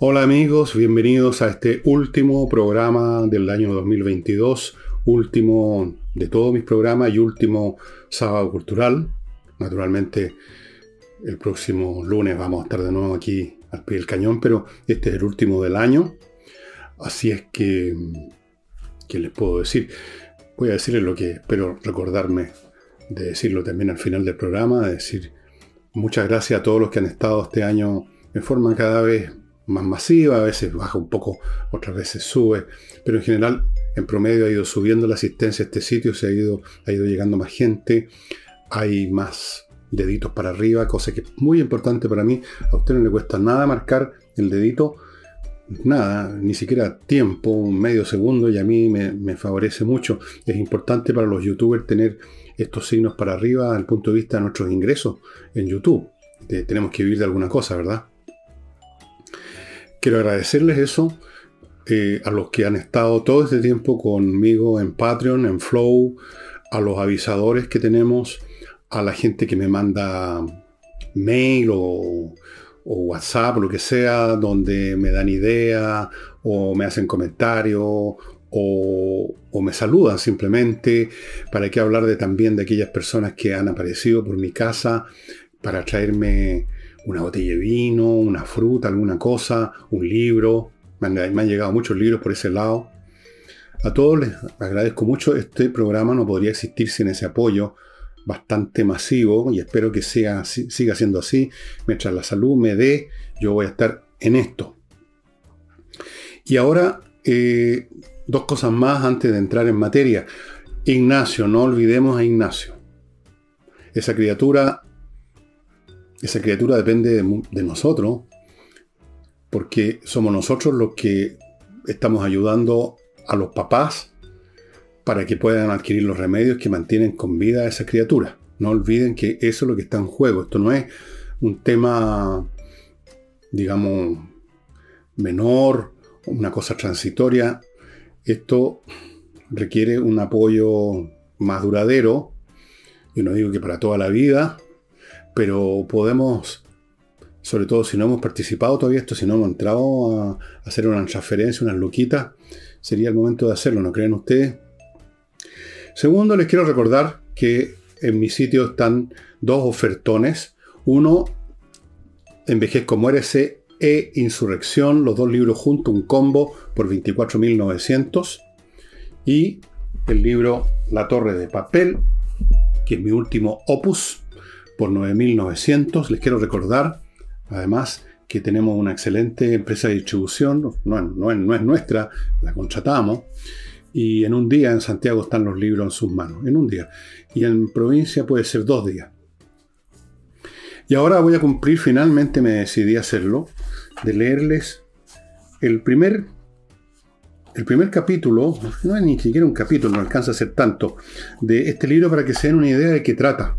Hola amigos, bienvenidos a este último programa del año 2022, último de todos mis programas y último sábado cultural. Naturalmente, el próximo lunes vamos a estar de nuevo aquí al pie del cañón, pero este es el último del año. Así es que, ¿qué les puedo decir? Voy a decirles lo que espero recordarme de decirlo también al final del programa, de decir muchas gracias a todos los que han estado este año en forma cada vez más masiva, a veces baja un poco, otras veces sube, pero en general en promedio ha ido subiendo la asistencia a este sitio, se ha ido, ha ido llegando más gente, hay más deditos para arriba, cosa que es muy importante para mí. A usted no le cuesta nada marcar el dedito, nada, ni siquiera tiempo, un medio segundo, y a mí me, favorece mucho. Es importante para los youtubers tener estos signos para arriba el punto de vista de nuestros ingresos en YouTube. tenemos que vivir de alguna cosa, ¿verdad? Quiero agradecerles eso eh, a los que han estado todo este tiempo conmigo en Patreon, en Flow, a los avisadores que tenemos, a la gente que me manda mail o, WhatsApp lo que sea, donde me dan idea o me hacen comentarios o, o, me saludan simplemente. ¿Para qué hablar de, también de aquellas personas que han aparecido por mi casa para traerme una botella de vino, una fruta, alguna cosa, un libro. Me han, llegado muchos libros por ese lado. A todos les agradezco mucho. Este programa no podría existir sin ese apoyo bastante masivo y espero que sea, siga siendo así. Mientras la salud me dé, yo voy a estar en esto. Y ahora, eh, dos cosas más antes de entrar en materia. Ignacio, no olvidemos a Ignacio. Esa criatura esa criatura depende de, nosotros, porque somos nosotros los que estamos ayudando a los papás para que puedan adquirir los remedios que mantienen con vida a esa criatura. No olviden que eso es lo que está en juego. Esto no es un tema, digamos, menor, una cosa transitoria. Esto requiere un apoyo más duradero. Yo no digo que para toda la vida, pero podemos, sobre todo si no hemos participado todavía esto, si no hemos entrado a hacer una transferencia, unas luquitas, sería el momento de hacerlo, ¿no creen ustedes? Segundo, les quiero recordar que en mi sitio están dos ofertones. Uno, Envejezco, muérese e Insurrección, los dos libros juntos, un combo por 24.900. Y el libro La Torre de Papel, que es mi último opus, por 9.900. Les quiero recordar, además, que tenemos una excelente empresa de distribución, no, no, es nuestra, la contratamos, y en un día en Santiago están los libros en sus manos, en un día. Y en provincia puede ser dos días. Y ahora voy a cumplir, finalmente me decidí hacerlo, de leerles el primer, el primer capítulo, no es ni siquiera un capítulo, no alcanza a ser tanto, de este libro para que se den una idea de qué trata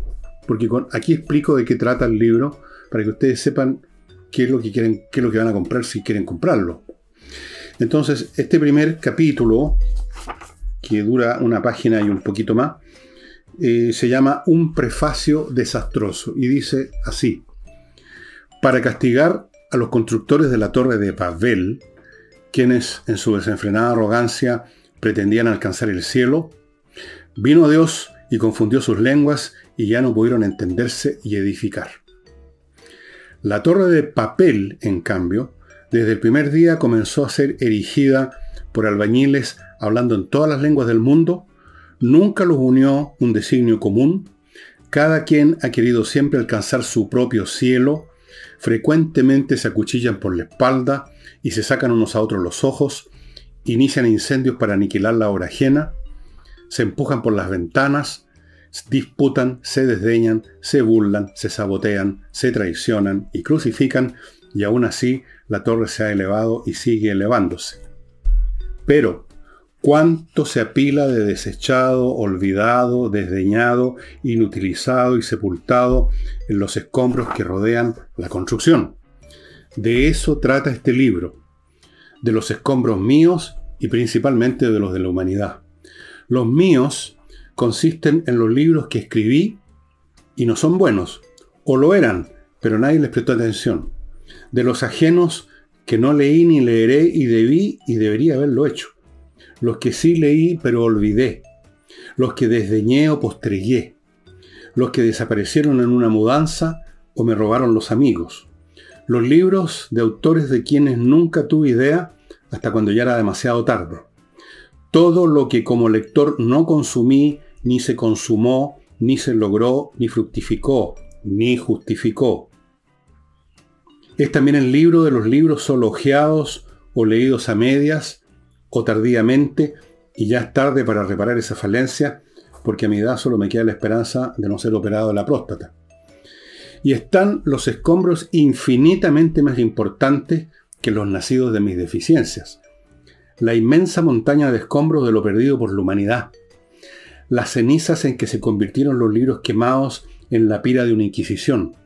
porque aquí explico de qué trata el libro para que ustedes sepan qué es lo que quieren, qué es lo que van a comprar si quieren comprarlo. Entonces, este primer capítulo, que dura una página y un poquito más, eh, se llama Un prefacio desastroso y dice así, para castigar a los constructores de la torre de Babel, quienes en su desenfrenada arrogancia pretendían alcanzar el cielo, vino Dios y confundió sus lenguas y ya no pudieron entenderse y edificar. La torre de papel, en cambio, desde el primer día comenzó a ser erigida por albañiles hablando en todas las lenguas del mundo, nunca los unió un designio común, cada quien ha querido siempre alcanzar su propio cielo, frecuentemente se acuchillan por la espalda y se sacan unos a otros los ojos, inician incendios para aniquilar la obra ajena, se empujan por las ventanas, disputan, se desdeñan, se burlan, se sabotean, se traicionan y crucifican, y aún así la torre se ha elevado y sigue elevándose. Pero, ¿cuánto se apila de desechado, olvidado, desdeñado, inutilizado y sepultado en los escombros que rodean la construcción? De eso trata este libro, de los escombros míos y principalmente de los de la humanidad. Los míos consisten en los libros que escribí y no son buenos, o lo eran, pero nadie les prestó atención. De los ajenos que no leí ni leeré y debí y debería haberlo hecho. Los que sí leí pero olvidé. Los que desdeñé o postregué. Los que desaparecieron en una mudanza o me robaron los amigos. Los libros de autores de quienes nunca tuve idea hasta cuando ya era demasiado tarde. Todo lo que como lector no consumí, ni se consumó, ni se logró, ni fructificó, ni justificó. Es también el libro de los libros solo ojeados o leídos a medias o tardíamente y ya es tarde para reparar esa falencia porque a mi edad solo me queda la esperanza de no ser operado de la próstata. Y están los escombros infinitamente más importantes que los nacidos de mis deficiencias. La inmensa montaña de escombros de lo perdido por la humanidad. Las cenizas en que se convirtieron los libros quemados en la pira de una inquisición.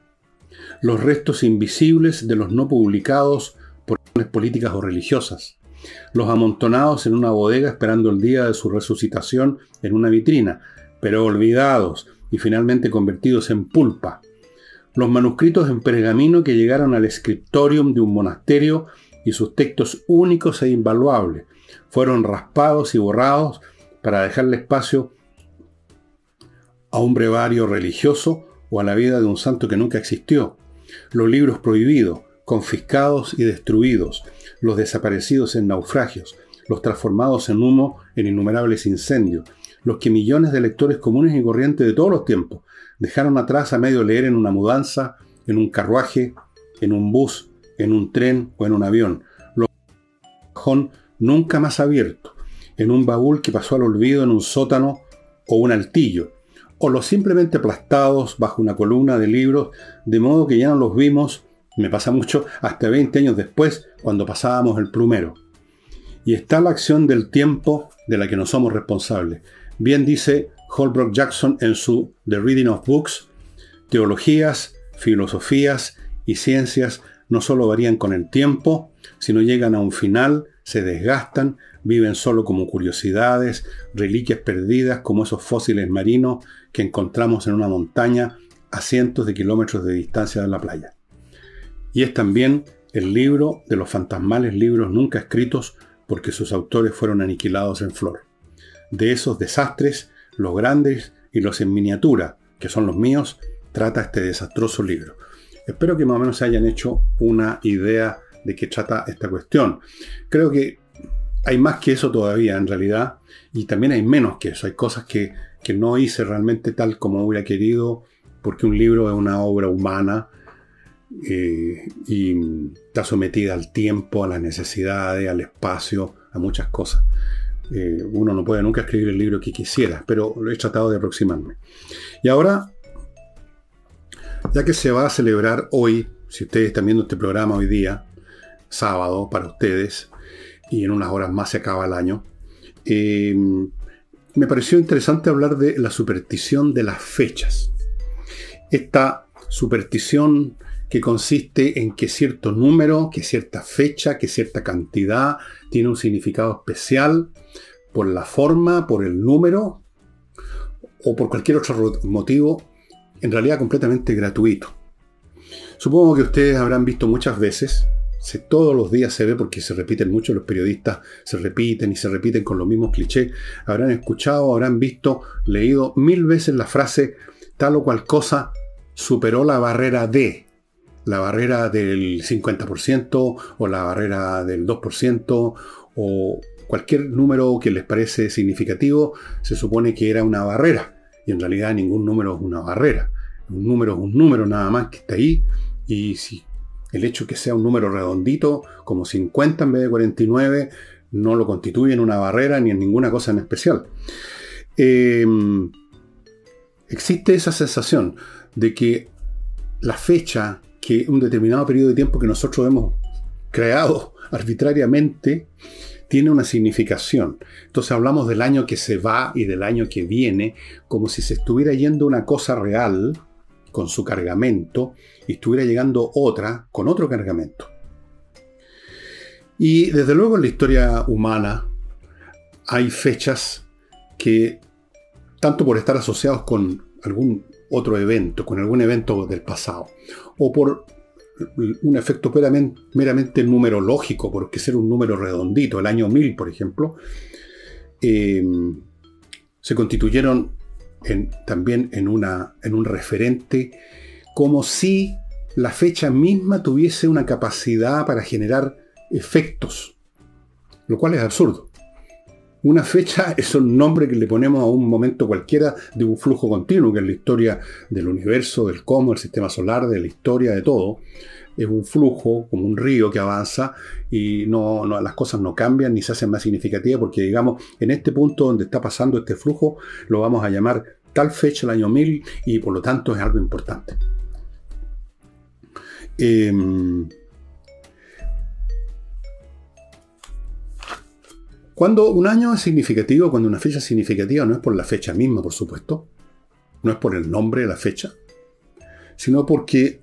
Los restos invisibles de los no publicados por políticas o religiosas. Los amontonados en una bodega esperando el día de su resucitación en una vitrina, pero olvidados y finalmente convertidos en pulpa los manuscritos en pergamino que llegaron al scriptorium de un monasterio y sus textos únicos e invaluables fueron raspados y borrados para dejarle espacio a un brevario religioso o a la vida de un santo que nunca existió. Los libros prohibidos, confiscados y destruidos, los desaparecidos en naufragios, los transformados en humo en innumerables incendios, los que millones de lectores comunes y corrientes de todos los tiempos dejaron atrás a medio leer en una mudanza, en un carruaje, en un bus, en un tren o en un avión. Los nunca más abierto, en un baúl que pasó al olvido en un sótano o un altillo, o los simplemente aplastados bajo una columna de libros, de modo que ya no los vimos, me pasa mucho, hasta 20 años después, cuando pasábamos el primero. Y está la acción del tiempo de la que no somos responsables. Bien dice Holbrook Jackson en su The Reading of Books, teologías, filosofías y ciencias no solo varían con el tiempo, sino llegan a un final, se desgastan, viven solo como curiosidades, reliquias perdidas como esos fósiles marinos que encontramos en una montaña a cientos de kilómetros de distancia de la playa. Y es también el libro de los fantasmales libros nunca escritos porque sus autores fueron aniquilados en flor. De esos desastres los grandes y los en miniatura, que son los míos, trata este desastroso libro. Espero que más o menos se hayan hecho una idea de qué trata esta cuestión. Creo que hay más que eso todavía en realidad y también hay menos que eso. Hay cosas que, no hice realmente tal como hubiera querido porque un libro es una obra humana eh, y está sometida al tiempo, a las necesidades, al espacio, a muchas cosas. Eh, uno no puede nunca escribir el libro que quisiera, pero lo he tratado de aproximarme. Y ahora, ya que se va a celebrar hoy, si ustedes están viendo este programa hoy día, sábado para ustedes, y en unas horas más se acaba el año, eh, me pareció interesante hablar de la superstición de las fechas. Esta superstición que consiste en que cierto número, que cierta fecha, que cierta cantidad tiene un significado especial por la forma, por el número o por cualquier otro motivo, en realidad completamente gratuito. Supongo que ustedes habrán visto muchas veces, se, todos los días se ve porque se repiten mucho, los periodistas se repiten y se repiten con los mismos clichés, habrán escuchado, habrán visto, leído mil veces la frase tal o cual cosa superó la barrera de la barrera del 50% o la barrera del 2% o cualquier número que les parece significativo, se supone que era una barrera. Y en realidad ningún número es una barrera. Un número es un número nada más que está ahí. Y si el hecho que sea un número redondito, como 50 en vez de 49, no lo constituye en una barrera ni en ninguna cosa en especial. Em, existe esa sensación de que la fecha que un determinado periodo de tiempo que nosotros hemos creado arbitrariamente tiene una significación. Entonces hablamos del año que se va y del año que viene como si se estuviera yendo una cosa real con su cargamento y estuviera llegando otra con otro cargamento. Y desde luego en la historia humana hay fechas que, tanto por estar asociados con algún otro evento, con algún evento del pasado, o por un efecto meramente, numerológico, porque ser un número redondito, el año 1000, por ejemplo, em, se constituyeron también en, una, en un referente como si la fecha misma tuviese una capacidad para generar efectos, lo cual es absurdo. Una fecha es un nombre que le ponemos a un momento cualquiera de un flujo continuo, que es la historia del universo, del cosmos, del sistema solar, de la historia, de todo. Es un flujo, como un río que avanza y no, las cosas no cambian ni se hacen más significativas porque, digamos, en este punto donde está pasando este flujo, lo vamos a llamar tal fecha, el año 1000, y por lo tanto es algo importante. Em, Cuando un año es significativo, cuando una fecha es significativa, no es por la fecha misma, por supuesto, no es por el nombre de la fecha, sino porque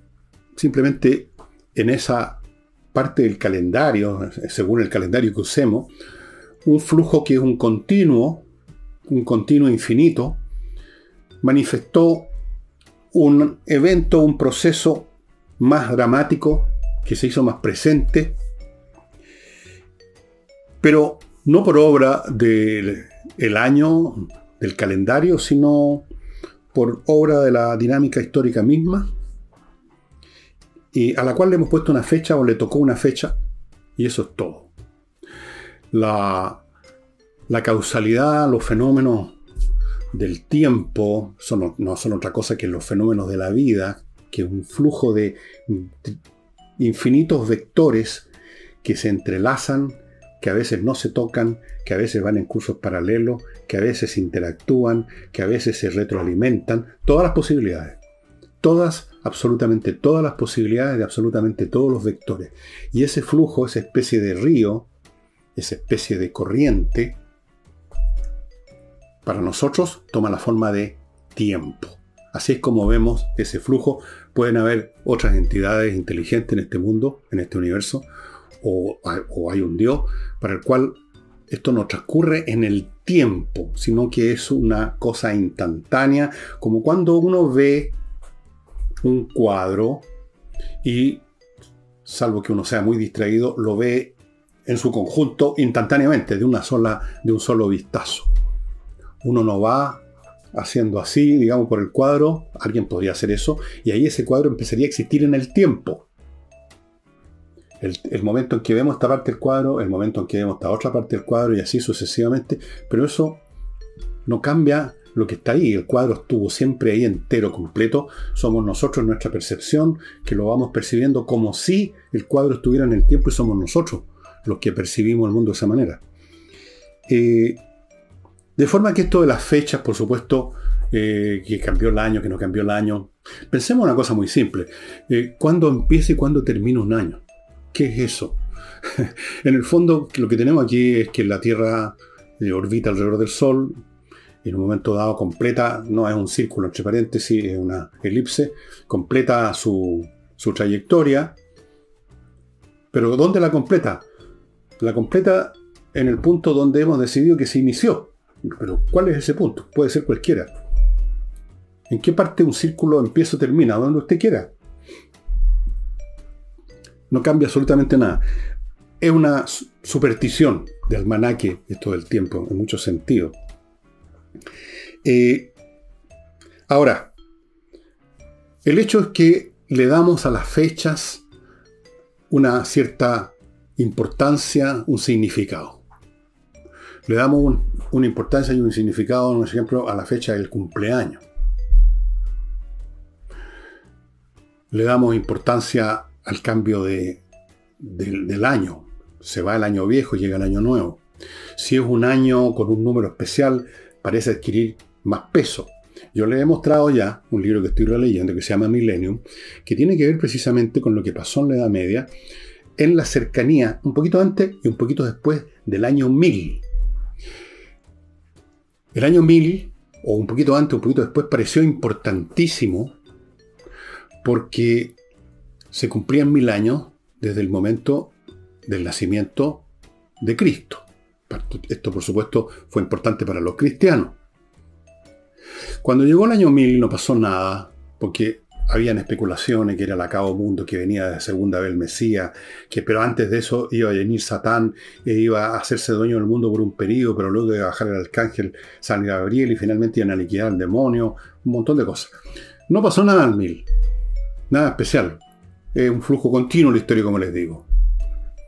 simplemente en esa parte del calendario, según el calendario que usemos, un flujo que es un continuo, un continuo infinito, manifestó un evento, un proceso más dramático, que se hizo más presente, pero no por obra del año, del calendario, sino por obra de la dinámica histórica misma, y a la cual le hemos puesto una fecha o le tocó una fecha, y eso es todo. La, causalidad, los fenómenos del tiempo no son otra cosa que los fenómenos de la vida, que un flujo de infinitos vectores que se entrelazan que a veces no se tocan, que a veces van en cursos paralelos, que a veces interactúan, que a veces se retroalimentan, todas las posibilidades. Todas, absolutamente todas las posibilidades de absolutamente todos los vectores. Y ese flujo, esa especie de río, esa especie de corriente, para nosotros toma la forma de tiempo. Así es como vemos ese flujo. Pueden haber otras entidades inteligentes en este mundo, en este universo, o, hay un Dios para el cual esto no transcurre en el tiempo, sino que es una cosa instantánea, como cuando uno ve un cuadro y, salvo que uno sea muy distraído, lo ve en su conjunto instantáneamente, de, una sola, de un solo vistazo. Uno no va haciendo así, digamos, por el cuadro, alguien podría hacer eso, y ahí ese cuadro empezaría a existir en el tiempo el, momento en que vemos esta parte del cuadro, el momento en que vemos esta otra parte del cuadro y así sucesivamente, pero eso no cambia lo que está ahí. El cuadro estuvo siempre ahí entero, completo. Somos nosotros, nuestra percepción, que lo vamos percibiendo como si el cuadro estuviera en el tiempo y somos nosotros los que percibimos el mundo de esa manera. Eh, de forma que esto de las fechas, por supuesto, eh, que cambió el año, que no cambió el año. Pensemos una cosa muy simple. Eh, ¿Cuándo empieza y cuándo termina un año? ¿Qué es eso? en el fondo, lo que tenemos aquí es que la Tierra eh, orbita alrededor del Sol, en un momento dado completa, no es un círculo entre paréntesis, es una elipse, completa su, su trayectoria. Pero ¿dónde la completa? La completa en el punto donde hemos decidido que se inició. Pero ¿cuál es ese punto? Puede ser cualquiera. ¿En qué parte un círculo empieza o termina? Donde usted quiera. No cambia absolutamente nada. Es una superstición de almanaque esto del tiempo, en muchos sentidos. Eh, ahora, el hecho es que le damos a las fechas una cierta importancia, un significado. Le damos una importancia y un significado, por ejemplo, a la fecha del cumpleaños. Le damos importancia al cambio de, del año. Se va el año viejo y llega el año nuevo. Si es un año con un número especial, parece adquirir más peso. Yo le he mostrado ya un libro que estoy releyendo que se llama Millennium, que tiene que ver precisamente con lo que pasó en la Edad Media, en la cercanía, un poquito antes y un poquito después del año 1000. El año 1000, o un poquito antes, un poquito después, pareció importantísimo porque se cumplían mil años desde el momento del nacimiento de Cristo. Esto, por supuesto, fue importante para los cristianos. Cuando llegó el año 1000 no pasó nada, porque habían especulaciones que era el acabo mundo, que venía de segunda vez el Mesías, que pero antes de eso iba a venir Satán e iba a hacerse dueño del mundo por un periodo, pero luego iba a bajar el arcángel San Gabriel y finalmente iban a liquidar al demonio, un montón de cosas. No pasó nada al mil, nada especial. Es un flujo continuo la historia, como les digo.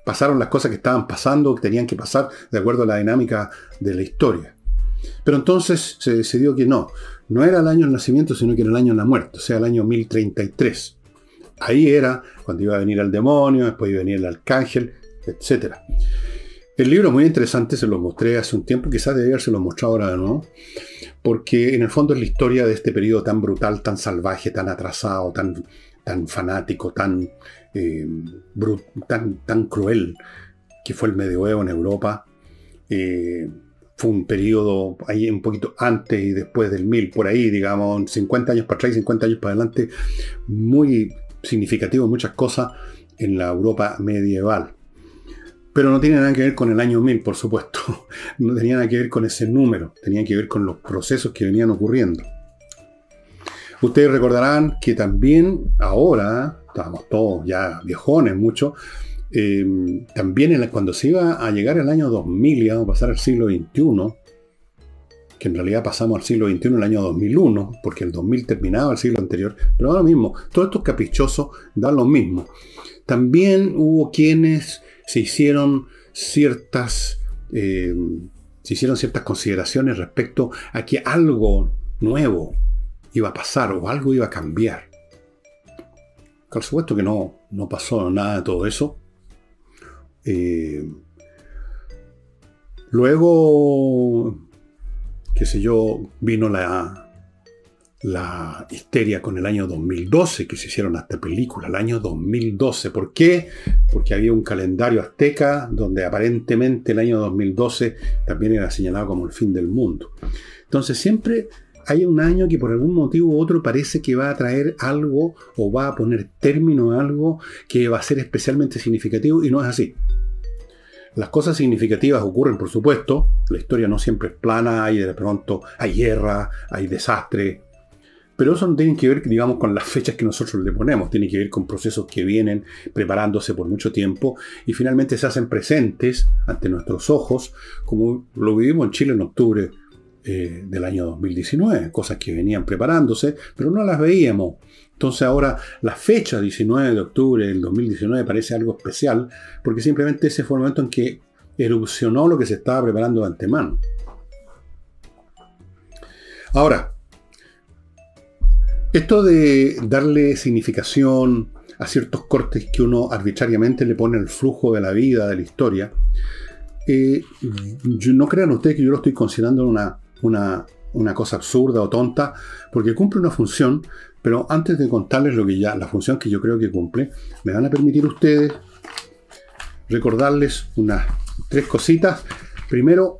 Pasaron las cosas que estaban pasando, que tenían que pasar de acuerdo a la dinámica de la historia. Pero entonces se decidió que no, no era el año del nacimiento, sino que era el año de la muerte, o sea, el año 1033. Ahí era cuando iba a venir el demonio, después iba a venir el arcángel, etc. El libro es muy interesante, se lo mostré hace un tiempo, quizás debería haberse lo mostrado ahora de nuevo, porque en el fondo es la historia de este periodo tan brutal, tan salvaje, tan atrasado, tan, tan fanático, tan, eh, tan, cruel que fue el medioevo en Europa. Eh, un periodo ahí un poquito antes y después del 1000, por ahí, digamos, 50 años para atrás y 50 años para adelante, muy significativo muchas cosas en la Europa medieval. Pero no tiene nada que ver con el año 1000, por supuesto. No tenía nada que ver con ese número, tenía que ver con los procesos que venían ocurriendo. Ustedes recordarán que también ahora, estábamos todos ya viejones mucho, Em, también cuando se iba a llegar el año 2000 y íbamos a pasar al siglo XXI, que en realidad pasamos al siglo XXI el año 2001, porque el 2000 terminaba el siglo anterior, pero ahora mismo, todos estos caprichosos dan lo mismo. También hubo quienes se hicieron ciertas, em, se hicieron ciertas consideraciones respecto a que algo nuevo iba a pasar o algo iba a cambiar. Por supuesto que no, no pasó nada de todo eso. Eh, luego, qué sé yo, vino la, la histeria con el año 2012, que se hicieron hasta películas, el año 2012. ¿Por qué? Porque había un calendario azteca donde aparentemente el año 2012 también era señalado como el fin del mundo. Entonces siempre hay un año que por algún motivo u otro parece que va a traer algo o va a poner término a algo que va a ser especialmente significativo y no es así. Las cosas significativas ocurren, por supuesto, la historia no siempre es plana, hay de pronto, hay guerra, hay desastre, pero eso no tiene que ver, digamos, con las fechas que nosotros le ponemos, tiene que ver con procesos que vienen preparándose por mucho tiempo y finalmente se hacen presentes ante nuestros ojos, como lo vivimos en Chile en octubre eh, del año 2019, cosas que venían preparándose, pero no las veíamos. Entonces ahora la fecha 19 de octubre del 2019 parece algo especial, porque simplemente ese fue el momento en que erupcionó lo que se estaba preparando de antemano. Ahora, esto de darle significación a ciertos cortes que uno arbitrariamente le pone al flujo de la vida, de la historia, eh, no crean ustedes que yo lo estoy considerando una una, cosa absurda o tonta, porque cumple una función, pero antes de contarles lo que ya, la función que yo creo que cumple, me van a permitir ustedes recordarles unas tres cositas. Primero,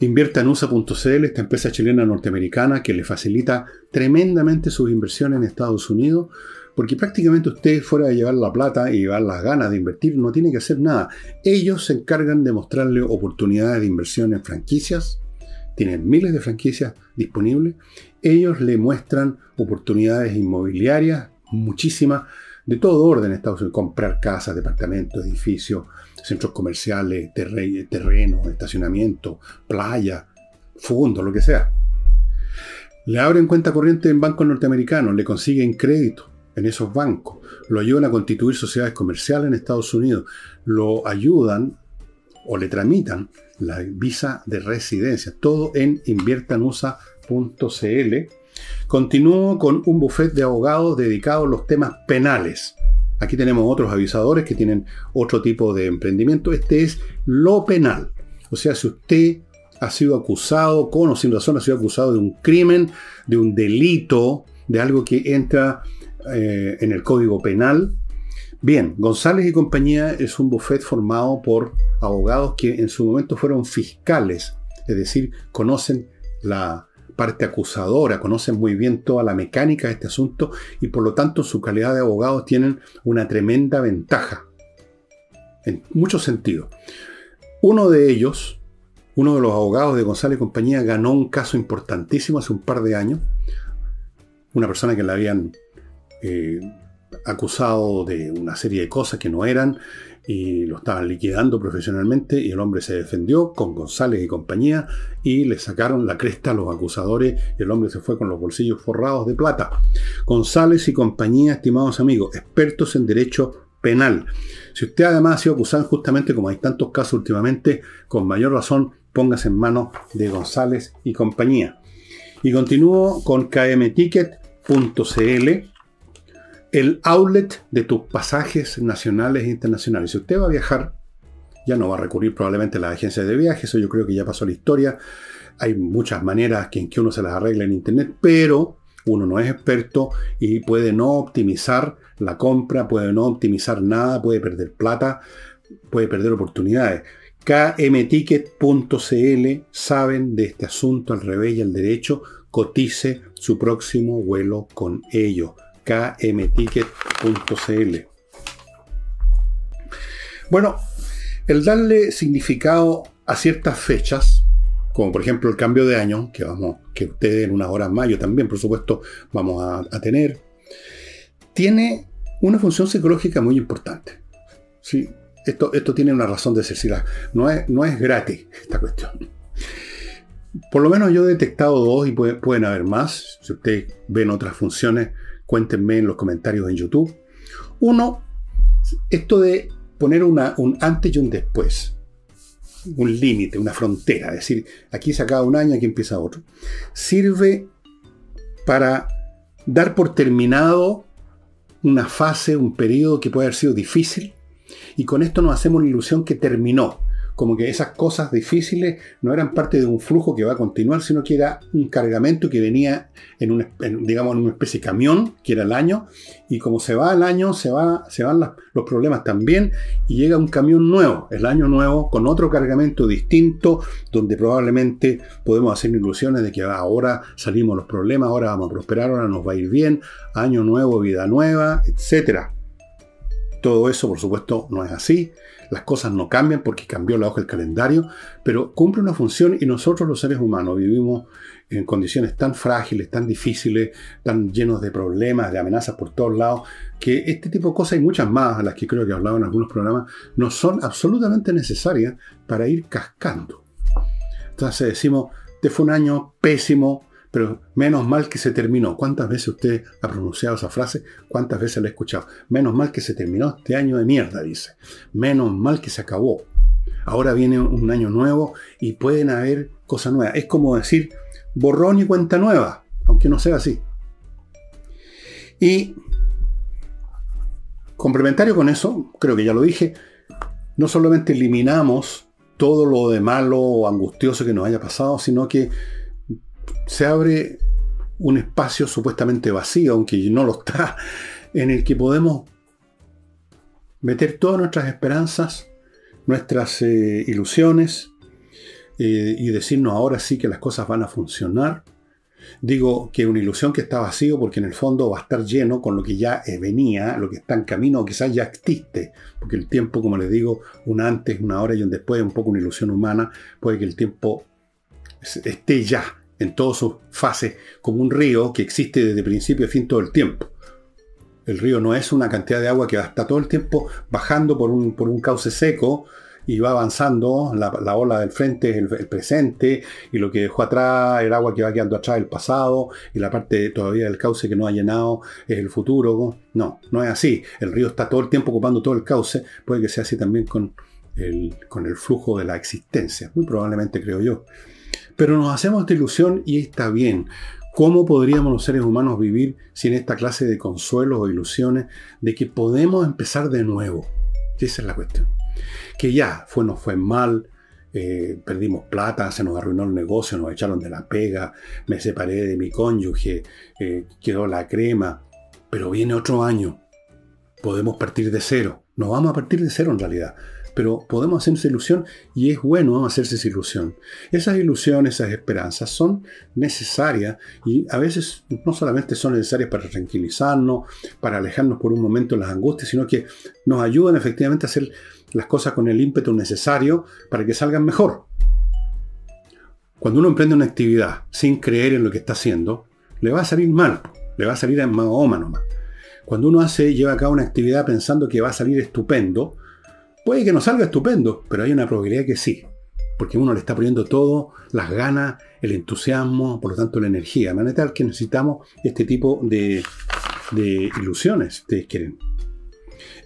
invierta en USA.cl, esta empresa chilena norteamericana que le facilita tremendamente sus inversiones en Estados Unidos, porque prácticamente usted fuera de llevar la plata y llevar las ganas de invertir, no tiene que hacer nada. Ellos se encargan de mostrarle oportunidades de inversión en franquicias, tienen miles de franquicias disponibles, ellos le muestran oportunidades inmobiliarias, muchísimas, de todo orden en Estados Unidos, comprar casas, departamentos, edificios, centros comerciales, terrenos, estacionamiento, playa, fondos, lo que sea. Le abren cuenta corriente en bancos norteamericanos, le consiguen crédito en esos bancos, lo ayudan a constituir sociedades comerciales en Estados Unidos, lo ayudan o le tramitan la visa de residencia. Todo en inviertanusa.cl. Continúo con un buffet de abogados dedicado a los temas penales. Aquí tenemos otros avisadores que tienen otro tipo de emprendimiento. Este es lo penal. O sea, si usted ha sido acusado, con o sin razón, ha sido acusado de un crimen, de un delito, de algo que entra eh, en el Código Penal, Bien, González y compañía es un buffet formado por abogados que en su momento fueron fiscales, es decir, conocen la parte acusadora, conocen muy bien toda la mecánica de este asunto y por lo tanto su calidad de abogados tienen una tremenda ventaja en muchos sentidos. Uno de ellos, uno de los abogados de González y compañía, ganó un caso importantísimo hace un par de años. Una persona que le habían eh, acusado de una serie de cosas que no eran y lo estaban liquidando profesionalmente y el hombre se defendió con González y compañía y le sacaron la cresta a los acusadores y el hombre se fue con los bolsillos forrados de plata. González y compañía, estimados amigos, expertos en derecho penal. Si usted además ha sido acusado justamente como hay tantos casos últimamente, con mayor razón póngase en manos de González y compañía. Y continúo con kmticket.cl el outlet de tus pasajes nacionales e internacionales. Si usted va a viajar, ya no va a recurrir probablemente a las agencias de viaje, eso yo creo que ya pasó la historia. Hay muchas maneras en que uno se las arregla en Internet, pero uno no es experto y puede no optimizar la compra, puede no optimizar nada, puede perder plata, puede perder oportunidades. kmticket.cl saben de este asunto al revés y al derecho, cotice su próximo vuelo con ellos kmticket.cl. Bueno, el darle significado a ciertas fechas, como por ejemplo el cambio de año, que vamos, que ustedes en unas horas mayo también, por supuesto, vamos a, tener, tiene una función psicológica muy importante. ¿sí? Esto, esto tiene una razón de ser, no es, no es gratis esta cuestión. Por lo menos yo he detectado dos y pueden haber más. Si ustedes ven otras funciones, Cuéntenme en los comentarios en YouTube. Uno, esto de poner un antes y un después. Un límite, una frontera. Es decir, aquí se acaba un año, aquí empieza otro. Sirve para dar por terminado una fase, un periodo que puede haber sido difícil. Y con esto nos hacemos la ilusión que terminó como que esas cosas difíciles no eran parte de un flujo que va a continuar, sino que era un cargamento que venía en, un, digamos, en una especie de camión, que era el año, y como se va el año, se, va, se van los problemas también, y llega un camión nuevo, el año nuevo, con otro cargamento distinto, donde probablemente podemos hacer ilusiones de que ahora salimos los problemas, ahora vamos a prosperar, ahora nos va a ir bien, año nuevo, vida nueva, etc. Todo eso, por supuesto, no es así las cosas no cambian porque cambió la hoja del calendario, pero cumple una función y nosotros los seres humanos vivimos en condiciones tan frágiles, tan difíciles, tan llenos de problemas, de amenazas por todos lados, que este tipo de cosas y muchas más, a las que creo que hablaba en algunos programas, no son absolutamente necesarias para ir cascando. Entonces decimos, este fue un año pésimo, pero menos mal que se terminó. ¿Cuántas veces usted ha pronunciado esa frase? ¿Cuántas veces la ha escuchado? Menos mal que se terminó este año de mierda, dice. Menos mal que se acabó. Ahora viene un año nuevo y pueden haber cosas nuevas. Es como decir borrón y cuenta nueva, aunque no sea así. Y complementario con eso, creo que ya lo dije, no solamente eliminamos todo lo de malo o angustioso que nos haya pasado, sino que se abre un espacio supuestamente vacío, aunque no lo está, en el que podemos meter todas nuestras esperanzas, nuestras eh, ilusiones eh, y decirnos ahora sí que las cosas van a funcionar. Digo que una ilusión que está vacío porque en el fondo va a estar lleno con lo que ya eh, venía, lo que está en camino o quizás ya existe, porque el tiempo, como les digo, un antes, una hora y un después, un poco una ilusión humana, puede que el tiempo esté ya, en todas sus fases como un río que existe desde principio a fin todo el tiempo. El río no es una cantidad de agua que está todo el tiempo bajando por un, por un cauce seco y va avanzando, la, ola del frente es el, presente, y lo que dejó atrás, el agua que va quedando atrás, el pasado, y la parte todavía del cauce que no ha llenado es el futuro. No, no es así. El río está todo el tiempo ocupando todo el cauce, puede que sea así también con el, con el flujo de la existencia, muy probablemente creo yo. Pero nos hacemos esta ilusión y está bien. ¿Cómo podríamos los seres humanos vivir sin esta clase de consuelos o ilusiones de que podemos empezar de nuevo? Esa es la cuestión. Que ya fue, nos fue mal, eh, perdimos plata, se nos arruinó el negocio, nos echaron de la pega, me separé de mi cónyuge, eh, quedó la crema, pero viene otro año. Podemos partir de cero. No vamos a partir de cero en realidad pero podemos hacernos ilusión y es bueno hacerse ilusión. Esas ilusiones, esas esperanzas son necesarias y a veces no solamente son necesarias para tranquilizarnos, para alejarnos por un momento de las angustias, sino que nos ayudan efectivamente a hacer las cosas con el ímpetu necesario para que salgan mejor. Cuando uno emprende una actividad sin creer en lo que está haciendo, le va a salir mal, le va a salir en Mahoma nomás. Cuando uno hace, lleva a cabo una actividad pensando que va a salir estupendo, puede que no salga estupendo, pero hay una probabilidad que sí. Porque uno le está poniendo todo, las ganas, el entusiasmo, por lo tanto la energía. De manera tal que necesitamos este tipo de, ilusiones, ustedes quieren.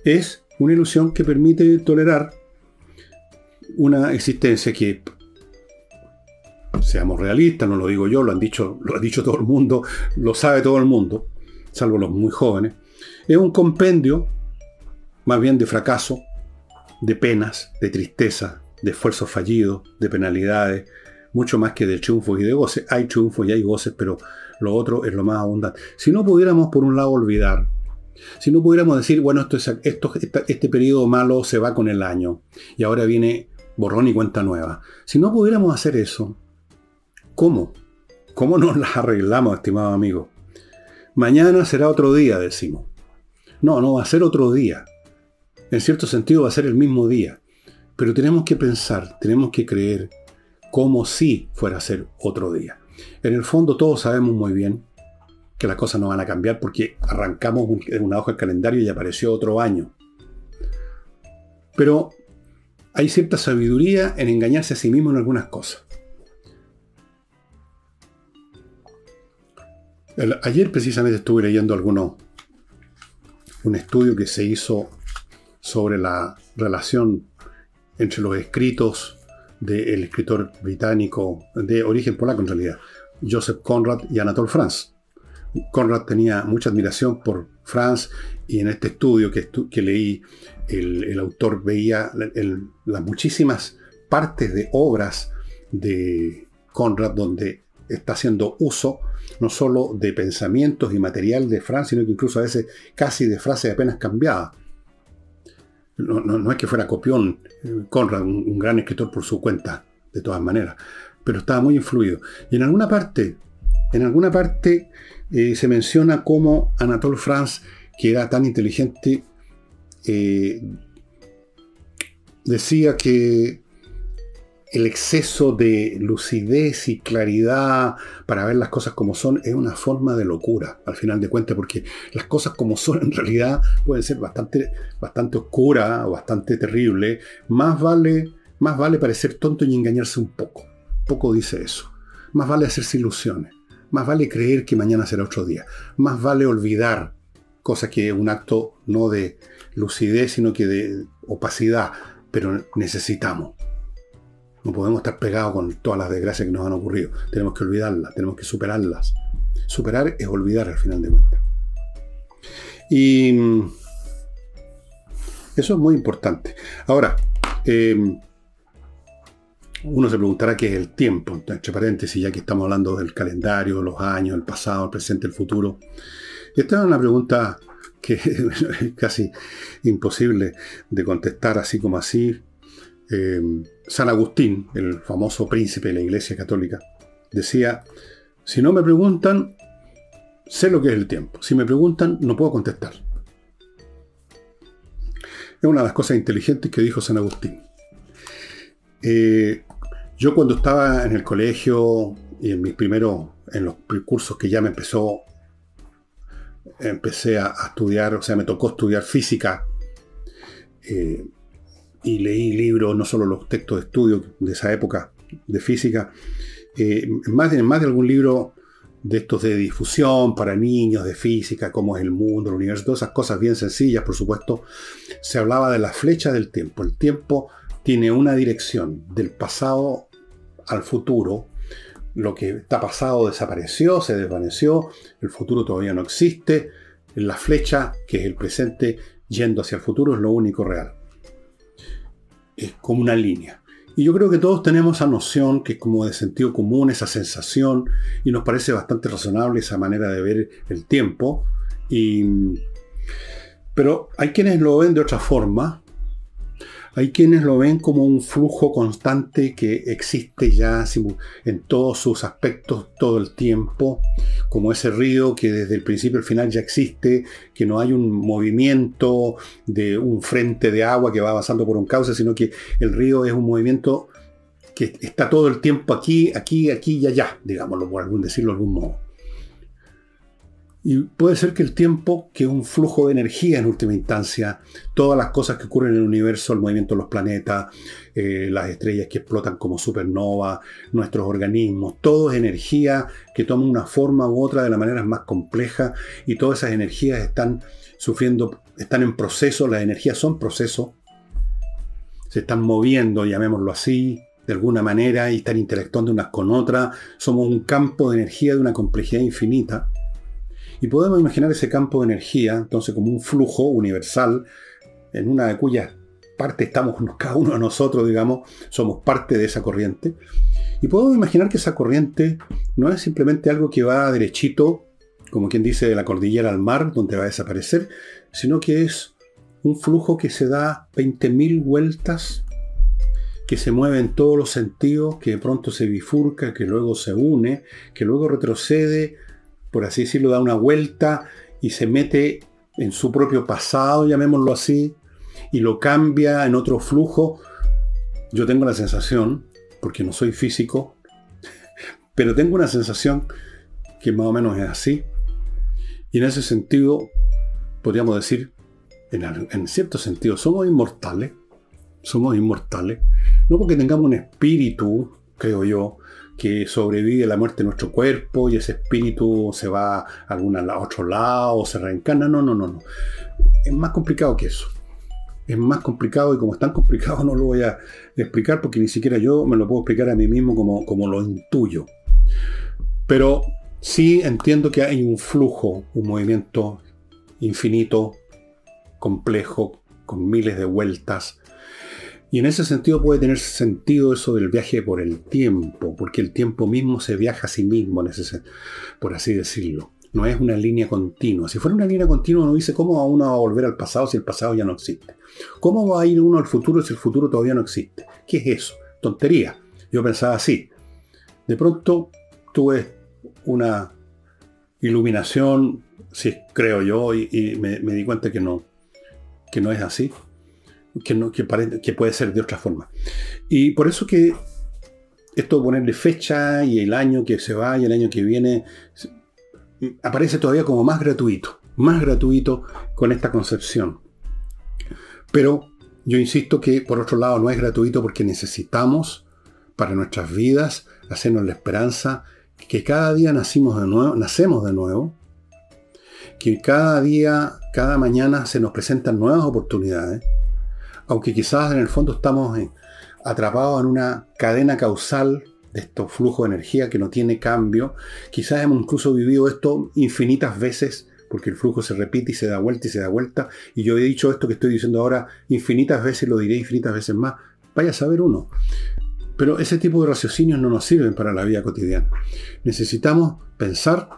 Es una ilusión que permite tolerar una existencia que, seamos realistas, no lo digo yo, lo han dicho, lo ha dicho todo el mundo, lo sabe todo el mundo, salvo los muy jóvenes, es un compendio más bien de fracaso, de penas, de tristeza, de esfuerzos fallidos, de penalidades, mucho más que de triunfos y de goces. Hay triunfos y hay goces, pero lo otro es lo más abundante. Si no pudiéramos, por un lado, olvidar, si no pudiéramos decir, bueno, esto es, esto, este periodo malo se va con el año y ahora viene borrón y cuenta nueva. Si no pudiéramos hacer eso, ¿cómo? ¿Cómo nos las arreglamos, estimado amigo? Mañana será otro día, decimos. No, no va a ser otro día. En cierto sentido va a ser el mismo día. Pero tenemos que pensar, tenemos que creer como si fuera a ser otro día. En el fondo todos sabemos muy bien que las cosas no van a cambiar porque arrancamos una hoja del calendario y apareció otro año. Pero hay cierta sabiduría en engañarse a sí mismo en algunas cosas. ayer precisamente estuve leyendo algunos, un estudio que se hizo sobre la relación entre los escritos del escritor británico de origen polaco en realidad, Joseph Conrad y Anatole France. Conrad tenía mucha admiración por France y en este estudio que, leí, el, autor veía las muchísimas partes de obras de Conrad donde está haciendo uso no solo de pensamientos y material de France, sino que incluso a veces casi de frases apenas cambiadas. No, es que fuera copión Conrad, un, gran escritor por su cuenta, de todas maneras, pero estaba muy influido. Y en alguna parte, en alguna parte eh, se menciona cómo Anatole France, que era tan inteligente, eh, decía que el exceso de lucidez y claridad para ver las cosas como son es una forma de locura, al final de cuentas, porque las cosas como son en realidad pueden ser bastante, bastante oscuras o bastante terribles. Más vale, más vale parecer tonto y engañarse un poco. Poco dice eso. Más vale hacerse ilusiones. Más vale creer que mañana será otro día. Más vale olvidar, cosa que es un acto no de lucidez, sino que de opacidad. Pero necesitamos. No podemos estar pegados con todas las desgracias que nos han ocurrido. Tenemos que olvidarlas, tenemos que superarlas. Superar es olvidar al final de cuentas. Y mm, eso es muy importante. Ahora, em, uno se preguntará qué es el tiempo, entre paréntesis, ya que estamos hablando del calendario, los años, el pasado, el presente, el futuro. Esta es una pregunta que es casi imposible de contestar así como así. Em, San Agustín, el famoso príncipe de la Iglesia Católica, decía, si no me preguntan, sé lo que es el tiempo. Si me preguntan, no puedo contestar. Es una de las cosas inteligentes que dijo San Agustín. Eh, yo cuando estaba en el colegio y en mis primeros, en los cursos que ya me empezó, empecé a, estudiar, o sea, me tocó estudiar física. Eh, y leí libros, no solo los textos de estudio de esa época de física, eh, más, de, más de algún libro de estos de difusión para niños, de física, cómo es el mundo, el universo, todas esas cosas bien sencillas, por supuesto, se hablaba de la flecha del tiempo. El tiempo tiene una dirección, del pasado al futuro. Lo que está pasado desapareció, se desvaneció, el futuro todavía no existe. La flecha, que es el presente, yendo hacia el futuro, es lo único real es como una línea. Y yo creo que todos tenemos esa noción que es como de sentido común, esa sensación, y nos parece bastante razonable esa manera de ver el tiempo. Y, pero hay quienes lo ven de otra forma, hay quienes lo ven como un flujo constante que existe ya en todos sus aspectos todo el tiempo, como ese río que desde el principio al final ya existe, que no hay un movimiento de un frente de agua que va avanzando por un cauce, sino que el río es un movimiento que está todo el tiempo aquí, aquí, aquí y allá, digámoslo por algún decirlo de algún modo. Y puede ser que el tiempo, que un flujo de energía en última instancia, todas las cosas que ocurren en el universo, el movimiento de los planetas, eh, las estrellas que explotan como supernova, nuestros organismos, todo es energía que toma una forma u otra de la manera más compleja y todas esas energías están sufriendo, están en proceso, las energías son proceso, se están moviendo, llamémoslo así, de alguna manera y están interactuando unas con otras. Somos un campo de energía de una complejidad infinita. Y podemos imaginar ese campo de energía, entonces, como un flujo universal, en una de cuyas partes estamos cada uno de nosotros, digamos, somos parte de esa corriente. Y podemos imaginar que esa corriente no es simplemente algo que va derechito, como quien dice, de la cordillera al mar, donde va a desaparecer, sino que es un flujo que se da 20.000 vueltas, que se mueve en todos los sentidos, que de pronto se bifurca, que luego se une, que luego retrocede, por así decirlo, da una vuelta y se mete en su propio pasado, llamémoslo así, y lo cambia en otro flujo. Yo tengo la sensación, porque no soy físico, pero tengo una sensación que más o menos es así. Y en ese sentido, podríamos decir, en, en cierto sentido, somos inmortales. Somos inmortales. No porque tengamos un espíritu, creo yo, que sobrevive la muerte de nuestro cuerpo y ese espíritu se va a, algún, otro lado, se reencarna. No, no, no, no. Es más complicado que eso. Es más complicado y como es tan complicado no lo voy a explicar porque ni siquiera yo me lo puedo explicar a mí mismo como, como lo intuyo. Pero sí entiendo que hay un flujo, un movimiento infinito, complejo, con miles de vueltas, y en ese sentido puede tener sentido eso del viaje por el tiempo, porque el tiempo mismo se viaja a sí mismo, por así decirlo. No es una línea continua. Si fuera una línea continua, uno dice cómo va uno a volver al pasado si el pasado ya no existe. ¿Cómo va a ir uno al futuro si el futuro todavía no existe? ¿Qué es eso? Tontería. Yo pensaba así. De pronto tuve una iluminación, si creo yo, y, me, me, di cuenta que no, que no es así que, no, puede ser de otra forma. Y por eso que esto de ponerle fecha y el año que se va y el año que viene aparece todavía como más gratuito, más gratuito con esta concepción. Pero yo insisto que por otro lado no es gratuito porque necesitamos para nuestras vidas hacernos la esperanza que cada día nacimos de nuevo, nacemos de nuevo, que cada día, cada mañana se nos presentan nuevas oportunidades aunque quizás en el fondo estamos atrapados en una cadena causal de estos flujos de energía que no tiene cambio, quizás hemos incluso vivido esto infinitas veces, porque el flujo se repite y se da vuelta y se da vuelta, y yo he dicho esto que estoy diciendo ahora infinitas veces, lo diré infinitas veces más, vaya a saber uno. Pero ese tipo de raciocinios no nos sirven para la vida cotidiana. Necesitamos pensar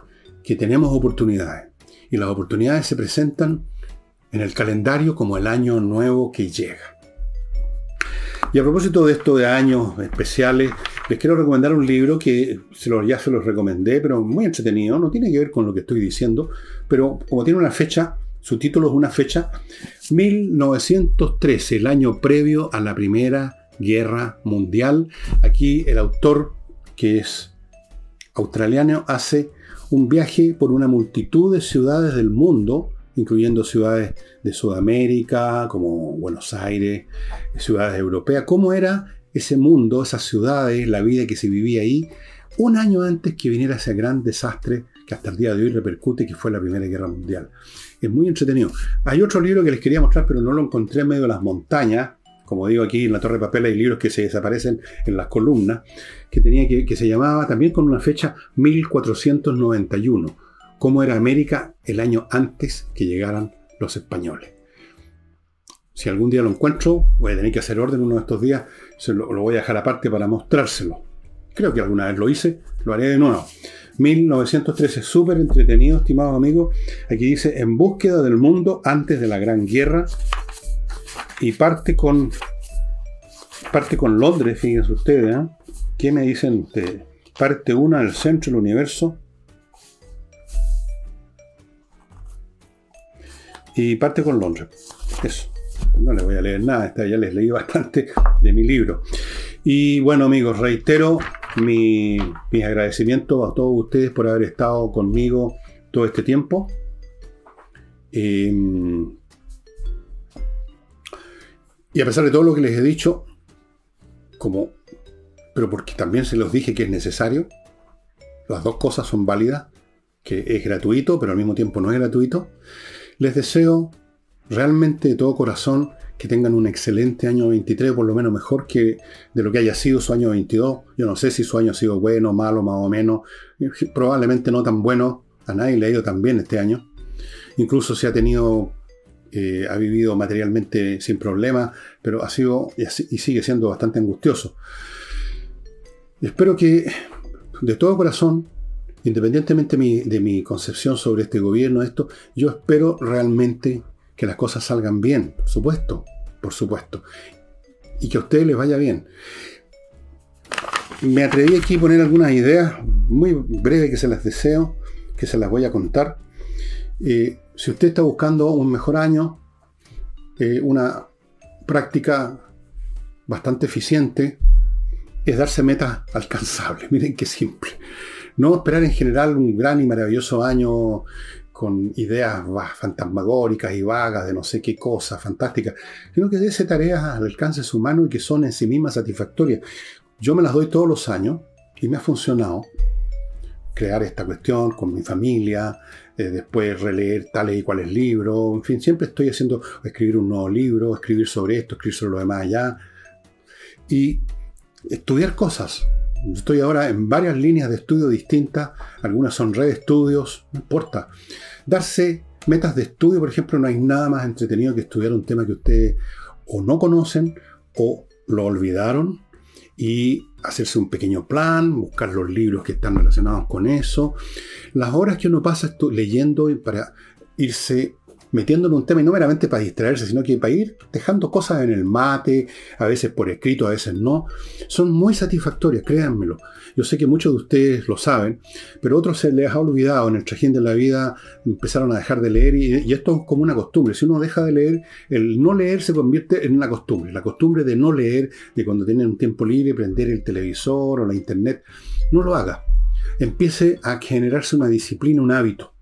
que tenemos oportunidades, y las oportunidades se presentan en el calendario como el año nuevo que llega. Y a propósito de esto de años especiales, les quiero recomendar un libro que se ya se los recomendé, pero muy entretenido, no tiene que ver con lo que estoy diciendo, pero como tiene una fecha, su título es una fecha, 1913, el año previo a la Primera Guerra Mundial. Aquí el autor, que es australiano, hace un viaje por una multitud de ciudades del mundo, incluyendo ciudades de Sudamérica, como Buenos Aires, ciudades europeas, cómo era ese mundo, esas ciudades, la vida que se vivía ahí, un año antes que viniera ese gran desastre que hasta el día de hoy repercute, que fue la Primera Guerra Mundial. Es muy entretenido. Hay otro libro que les quería mostrar, pero no lo encontré en medio de las montañas. Como digo aquí en la Torre de Papel hay libros que se desaparecen en las columnas, que, tenía que, que se llamaba también con una fecha 1491 cómo era América el año antes que llegaran los españoles. Si algún día lo encuentro, voy a tener que hacer orden uno de estos días, se lo, voy a dejar aparte para mostrárselo. Creo que alguna vez lo hice, lo haré de nuevo. 1913, súper entretenido, estimados amigos. Aquí dice, en búsqueda del mundo antes de la Gran Guerra. Y parte con, parte con Londres, fíjense ustedes. ¿eh? ¿Qué me dicen ustedes? Parte 1 del centro del universo y parte con Londres. Eso. No les voy a leer nada, ya les leí bastante de mi libro. Y bueno amigos, reitero mi, mis agradecimientos a todos ustedes por haber estado conmigo todo este tiempo. Em, y a pesar de todo lo que les he dicho, como, pero porque también se los dije que es necesario, las dos cosas son válidas, que es gratuito, pero al mismo tiempo no es gratuito, les deseo realmente de todo corazón que tengan un excelente año 23, por lo menos mejor que de lo que haya sido su año 22. Yo no sé si su año ha sido bueno, malo, más o menos. Probablemente no tan bueno. A nadie le ha ido tan bien este año. Incluso si ha tenido, eh, ha vivido materialmente sin problemas, pero ha sido y, sigue siendo bastante angustioso. Espero que de todo corazón, independientemente de mi, concepción sobre este gobierno, esto, yo espero realmente que las cosas salgan bien, por supuesto, por supuesto. Y que a ustedes les vaya bien. Me atreví aquí a poner algunas ideas muy breves que se las deseo, que se las voy a contar. Eh, si usted está buscando un mejor año, eh, una práctica bastante eficiente es darse metas alcanzables. Miren qué simple. No esperar en general un gran y maravilloso año con ideas fantasmagóricas y vagas de no sé qué cosa, fantástica, sino que dése tareas al alcance humano y que son en sí mismas satisfactorias. Yo me las doy todos los años y me ha funcionado crear esta cuestión con mi familia, eh, después releer tales y cuales libros, en fin, siempre estoy haciendo, escribir un nuevo libro, escribir sobre esto, escribir sobre lo demás allá, y estudiar cosas. Estoy ahora en varias líneas de estudio distintas, algunas son estudios, no importa darse metas de estudio, por ejemplo, no hay nada más entretenido que estudiar un tema que ustedes o no conocen o lo olvidaron y hacerse un pequeño plan, buscar los libros que están relacionados con eso. Las horas que uno pasa leyendo para irse metiendo en un tema y no meramente para distraerse, sino que para ir dejando cosas en el mate, a veces por escrito, a veces no, son muy satisfactorias, créanmelo. Yo sé que muchos de ustedes lo saben, pero otros se les ha olvidado en el trajín de la vida, empezaron a dejar de leer y, esto es como una costumbre. Si uno deja de leer, el no leer se convierte en una costumbre. La costumbre de no leer, de cuando tienen un tiempo libre, prender el televisor o la internet, no lo haga. Empiece a generarse una disciplina, un hábito.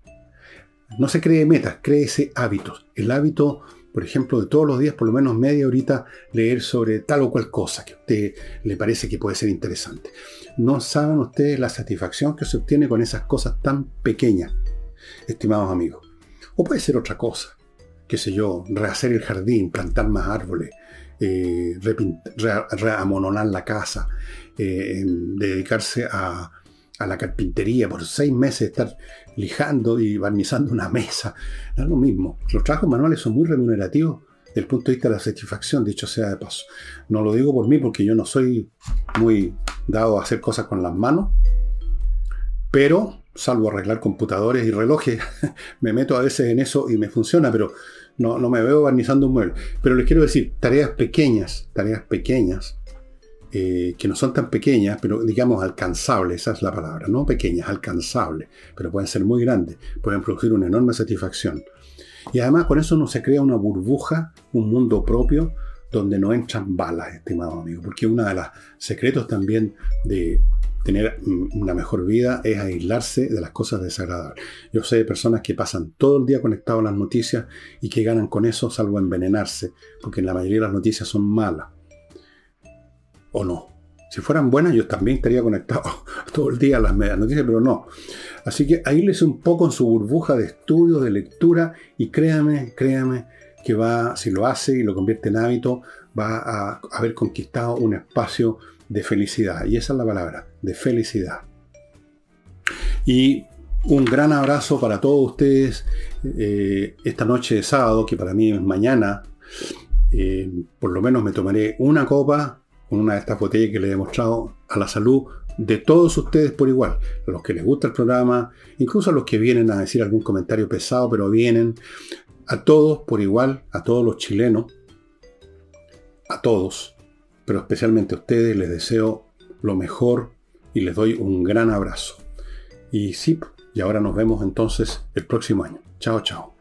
No se cree metas, créese hábitos. El hábito, por ejemplo, de todos los días, por lo menos media horita, leer sobre tal o cual cosa que a usted le parece que puede ser interesante. No saben ustedes la satisfacción que se obtiene con esas cosas tan pequeñas, estimados amigos. O puede ser otra cosa, qué sé yo, rehacer el jardín, plantar más árboles, eh, la casa, eh, dedicarse a, a la carpintería por seis meses, estar lijando y barnizando una mesa. No es lo mismo. Los trabajos manuales son muy remunerativos desde el punto de vista de la satisfacción, dicho sea de paso. No lo digo por mí porque yo no soy muy dado a hacer cosas con las manos, pero salvo arreglar computadores y relojes, me meto a veces en eso y me funciona, pero no, no me veo barnizando un mueble. Pero les quiero decir, tareas pequeñas, tareas pequeñas, eh, que no son tan pequeñas, pero digamos alcanzables, esa es la palabra, no pequeñas, alcanzables, pero pueden ser muy grandes, pueden producir una enorme satisfacción. Y además con eso no se crea una burbuja, un mundo propio, donde no entran balas, estimado amigo, porque uno de los secretos también de tener una mejor vida es aislarse de las cosas desagradables. Yo sé de personas que pasan todo el día conectados a las noticias y que ganan con eso salvo envenenarse, porque en la mayoría de las noticias son malas o no. Si fueran buenas, yo también estaría conectado todo el día a las medias noticias, pero no. Así que ahí les un poco en su burbuja de estudio, de lectura, y créame, créame, que va, si lo hace y lo convierte en hábito, va a haber conquistado un espacio de felicidad. Y esa es la palabra, de felicidad. Y un gran abrazo para todos ustedes eh, esta noche de sábado, que para mí es mañana. Eh, por lo menos me tomaré una copa con una de estas botellas que le he demostrado a la salud de todos ustedes por igual, a los que les gusta el programa, incluso a los que vienen a decir algún comentario pesado, pero vienen, a todos por igual, a todos los chilenos, a todos, pero especialmente a ustedes les deseo lo mejor y les doy un gran abrazo. Y sí, y ahora nos vemos entonces el próximo año. Chao, chao.